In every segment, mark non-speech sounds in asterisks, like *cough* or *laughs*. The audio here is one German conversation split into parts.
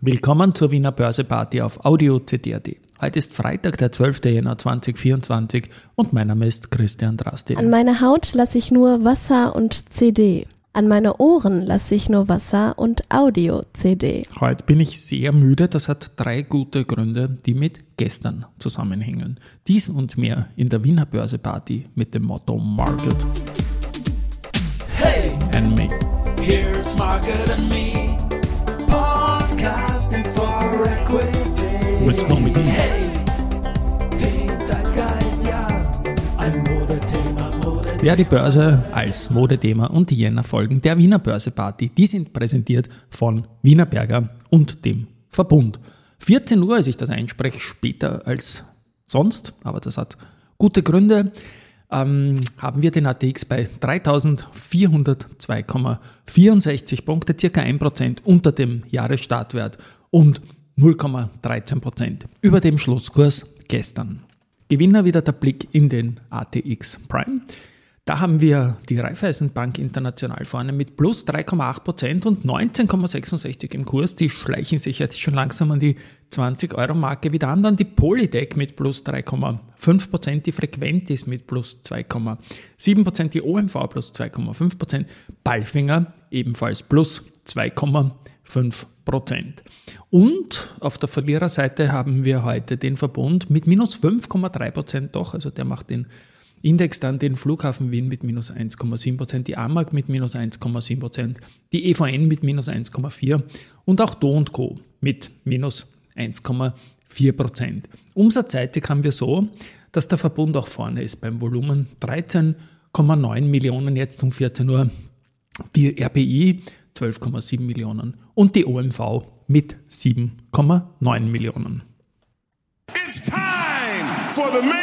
Willkommen zur Wiener Börseparty auf Audio CD.at. Heute ist Freitag, der 12. Jänner 2024 und mein Name ist Christian Drasti. An meine Haut lasse ich nur Wasser und CD. An meine Ohren lasse ich nur Wasser und Audio-CD. Heute bin ich sehr müde. Das hat drei gute Gründe, die mit gestern zusammenhängen. Dies und mehr in der Wiener Börseparty mit dem Motto Market. Hey, And me. here's Market and Me, no me. Hey, den Zeitgeist, ja, ein Modethema, Modethema. Ja, die Börse als Modethema und die Jänner-Folgen der Wiener Börseparty, die sind präsentiert von Wiener Berger und dem Verbund. 14 Uhr, als ich das einspreche, später als sonst, aber das hat gute Gründe, ähm, haben wir den ATX bei 3402,64 Punkte, circa 1% unter dem Jahresstartwert und 0,13% über dem Schlusskurs gestern. Gewinner wieder der Blick in den ATX Prime. Da haben wir die Raiffeisenbank International vorne mit plus 3,8% und 19,66 im Kurs. Die schleichen sich jetzt schon langsam an die 20-Euro-Marke wieder an. Dann die Polytech mit plus 3,5%, die Frequentis mit plus 2,7%, die OMV plus 2,5%, Balfinger ebenfalls plus 2,5%. Und auf der Verliererseite haben wir heute den Verbund mit minus 5,3% doch, also der macht den Index dann den Flughafen Wien mit minus 1,7%, die AMAG mit minus 1,7%, die EVN mit minus 1,4% und auch Do Co. mit minus 1,4%. Umsatzseitig haben wir so, dass der Verbund auch vorne ist beim Volumen 13,9 Millionen jetzt um 14 Uhr, die RBI 12,7 Millionen und die OMV mit 7,9 Millionen. It's time for the main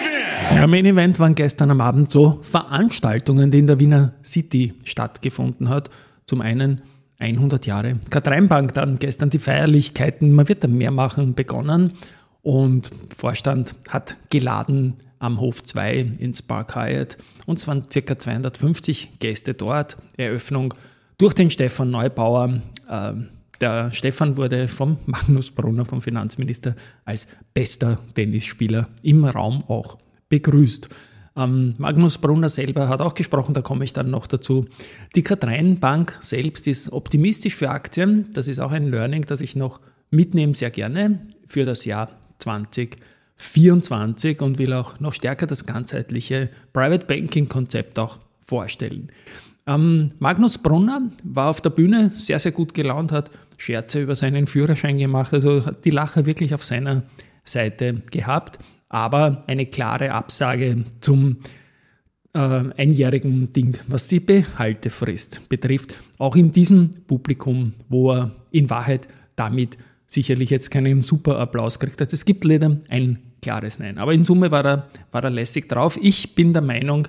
event. Ja, Main Event waren gestern am Abend so Veranstaltungen, die in der Wiener City stattgefunden hat. Zum einen 100 Jahre Katrinbank, dann gestern die Feierlichkeiten, man wird da mehr machen, begonnen und Vorstand hat geladen am Hof 2 ins Park Hyatt und es waren ca. 250 Gäste dort. Eröffnung durch den Stefan Neubauer. Äh, der Stefan wurde vom *laughs* Magnus Brunner, vom Finanzminister, als bester Tennisspieler im Raum auch begrüßt. Ähm, Magnus Brunner selber hat auch gesprochen, da komme ich dann noch dazu. Die K3 Bank selbst ist optimistisch für Aktien. Das ist auch ein Learning, das ich noch mitnehme, sehr gerne für das Jahr 2024 und will auch noch stärker das ganzheitliche Private Banking Konzept auch vorstellen. Ähm, Magnus Brunner war auf der Bühne sehr, sehr gut gelaunt, hat Scherze über seinen Führerschein gemacht, also hat die Lacher wirklich auf seiner Seite gehabt, aber eine klare Absage zum äh, einjährigen Ding, was die Behaltefrist betrifft. Auch in diesem Publikum, wo er in Wahrheit damit sicherlich jetzt keinen super Applaus kriegt. Also es gibt leider ein klares Nein. Aber in Summe war er, war er lässig drauf. Ich bin der Meinung,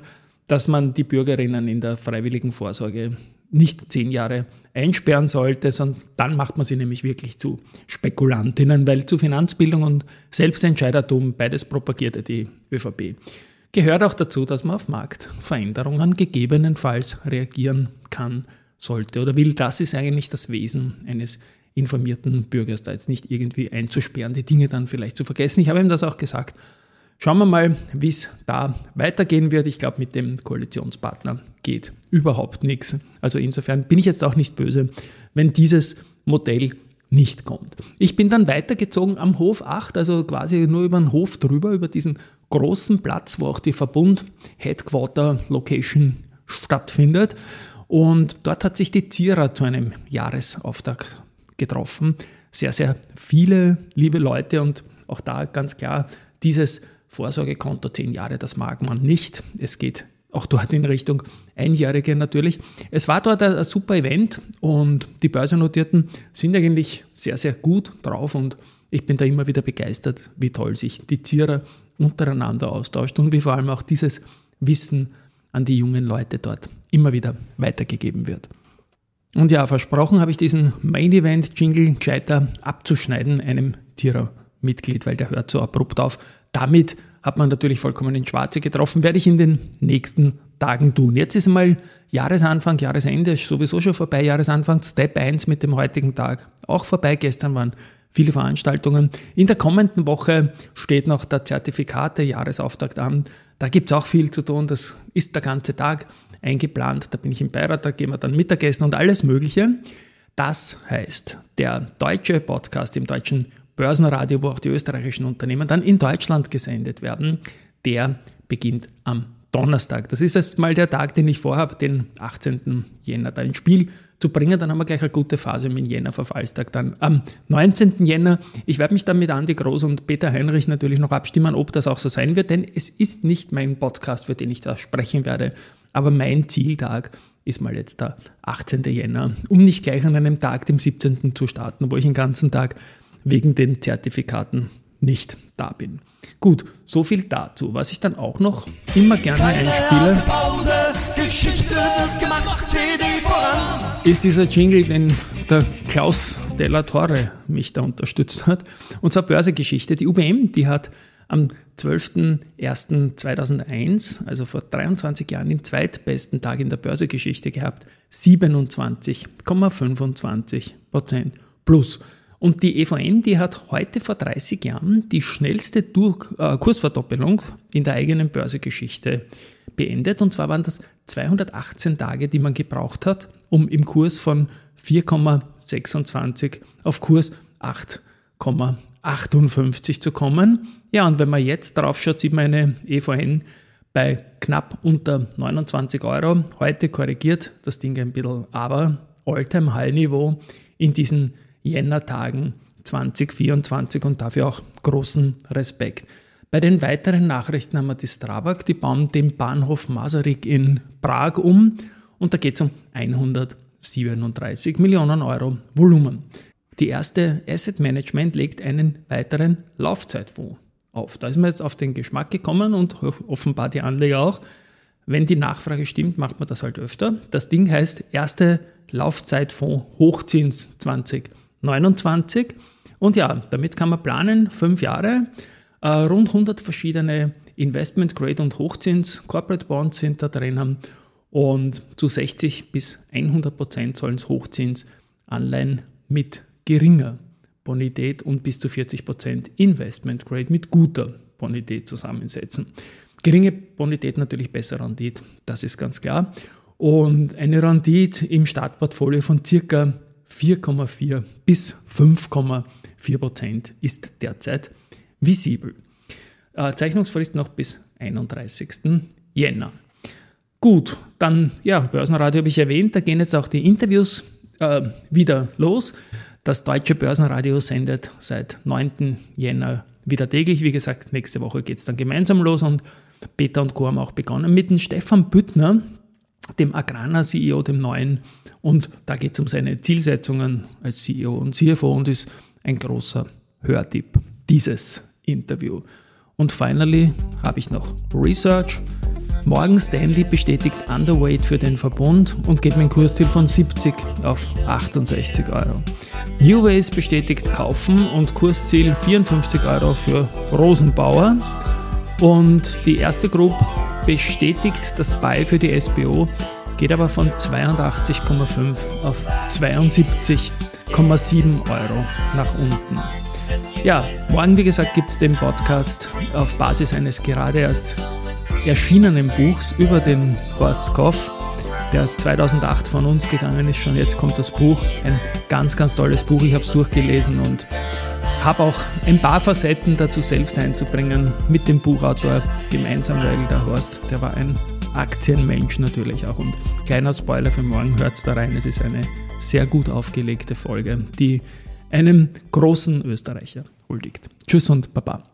dass man die Bürgerinnen in der freiwilligen Vorsorge nicht zehn Jahre einsperren sollte, sondern dann macht man sie nämlich wirklich zu Spekulantinnen, weil zu Finanzbildung und Selbstentscheidertum, beides propagierte die ÖVP. Gehört auch dazu, dass man auf Marktveränderungen gegebenenfalls reagieren kann, sollte oder will. Das ist eigentlich das Wesen eines informierten Bürgers, da jetzt nicht irgendwie einzusperren, die Dinge dann vielleicht zu vergessen. Ich habe ihm das auch gesagt. Schauen wir mal, wie es da weitergehen wird. Ich glaube, mit dem Koalitionspartner geht überhaupt nichts. Also insofern bin ich jetzt auch nicht böse, wenn dieses Modell nicht kommt. Ich bin dann weitergezogen am Hof 8, also quasi nur über den Hof drüber, über diesen großen Platz, wo auch die Verbund Headquarter Location stattfindet. Und dort hat sich die Zierer zu einem Jahresauftakt getroffen. Sehr, sehr viele liebe Leute und auch da ganz klar dieses Vorsorgekonto zehn Jahre, das mag man nicht. Es geht auch dort in Richtung Einjährige natürlich. Es war dort ein, super Event und die Börsennotierten sind eigentlich sehr, sehr gut drauf und ich bin da immer wieder begeistert, wie toll sich die Zierer untereinander austauscht und wie vor allem auch dieses Wissen an die jungen Leute dort immer wieder weitergegeben wird. Und ja, versprochen habe ich diesen Main Event Jingle gescheiter abzuschneiden einem Tierer-Mitglied, weil der hört so abrupt auf. Damit hat man natürlich vollkommen ins Schwarze getroffen, werde ich in den nächsten Tagen tun. Jetzt ist mal Jahresanfang, Jahresende ist sowieso schon vorbei. Jahresanfang, Step 1 mit dem heutigen Tag auch vorbei. Gestern waren viele Veranstaltungen. In der kommenden Woche steht noch der Zertifikate Jahresauftakt an. Da gibt es auch viel zu tun. Das ist der ganze Tag eingeplant. Da bin ich im Beirat, da gehen wir dann Mittagessen und alles Mögliche. Das heißt, der deutsche Podcast im deutschen Börsenradio, wo auch die österreichischen Unternehmen dann in Deutschland gesendet werden, der beginnt am Donnerstag. Das ist erst mal der Tag, den ich vorhabe, den 18. Jänner da ins Spiel zu bringen. Dann haben wir gleich eine gute Phase mit Jänner Verfallstag. Dann am 19. Jänner. Ich werde mich dann mit Andi Groß und Peter Heinrich natürlich noch abstimmen, ob das auch so sein wird, denn es ist nicht mein Podcast, für den ich da sprechen werde. Aber mein Zieltag ist mal jetzt der 18. Jänner, um nicht gleich an einem Tag, dem 17. zu starten, wo ich den ganzen Tag wegen den Zertifikaten nicht da bin. Gut, so viel dazu. Was ich dann auch noch immer gerne einspiele, ist dieser Jingle, den der Klaus Della Torre mich da unterstützt hat. Und zwar Börsegeschichte. Die UBM, die hat am 12.01.2001, also vor 23 Jahren, den zweitbesten Tag in der Börsegeschichte gehabt. 27,25 Prozent plus. Und die EVN, die hat heute vor 30 Jahren die schnellste Durch äh, Kursverdoppelung in der eigenen Börsegeschichte beendet. Und zwar waren das 218 Tage, die man gebraucht hat, um im Kurs von 4,26 auf Kurs 8,58 zu kommen. Ja, und wenn man jetzt drauf schaut, sieht man eine EVN bei knapp unter 29 Euro. Heute korrigiert das Ding ein bisschen, aber All-Time-High-Niveau in diesen Jänner-Tagen 2024 und dafür auch großen Respekt. Bei den weiteren Nachrichten haben wir die Strabag, die bauen den Bahnhof Masaryk in Prag um und da geht es um 137 Millionen Euro Volumen. Die erste Asset Management legt einen weiteren Laufzeitfonds auf. Da ist man jetzt auf den Geschmack gekommen und offenbar die Anleger auch. Wenn die Nachfrage stimmt, macht man das halt öfter. Das Ding heißt erste Laufzeitfonds Hochzins 2029. Und ja, damit kann man planen, fünf Jahre, äh, rund 100 verschiedene Investment Grade und Hochzins Corporate Bonds sind da drinnen und zu 60 bis 100 Prozent sollen es Hochzinsanleihen mit geringer Bonität und bis zu 40 Prozent Investment Grade mit guter Bonität zusammensetzen. Geringe Bonität natürlich besser Rendite, das ist ganz klar. Und eine Rendite im Startportfolio von circa 4,4 bis 5,4 Prozent ist derzeit visibel. Äh, Zeichnungsfrist noch bis 31. Jänner. Gut, dann, ja, Börsenradio habe ich erwähnt, da gehen jetzt auch die Interviews äh, wieder los. Das deutsche Börsenradio sendet seit 9. Jänner wieder täglich. Wie gesagt, nächste Woche geht es dann gemeinsam los und Peter und Co. haben auch begonnen mit dem Stefan Büttner, dem Agrana-CEO, dem neuen. Und da geht es um seine Zielsetzungen als CEO und CFO und ist ein großer Hörtipp dieses Interview. Und finally habe ich noch Research. Morgan Stanley bestätigt Underweight für den Verbund und geht mit einem Kursziel von 70 auf 68 Euro. Newways bestätigt Kaufen und Kursziel 54 Euro für Rosenbauer. Und die erste Group bestätigt das Buy für die SBO, geht aber von 82,5 auf 72,7 Euro nach unten. Ja, morgen, wie gesagt, gibt es den Podcast auf Basis eines gerade erst erschienenen Buchs über den Horst Koff, der 2008 von uns gegangen ist. Schon jetzt kommt das Buch. Ein ganz, ganz tolles Buch. Ich habe es durchgelesen und habe auch ein paar Facetten dazu selbst einzubringen mit dem Buchautor gemeinsam, weil der Horst, der war ein Aktienmensch natürlich auch. Und kleiner Spoiler für morgen, hört da rein. Es ist eine sehr gut aufgelegte Folge, die einem großen Österreicher huldigt. Tschüss und Baba.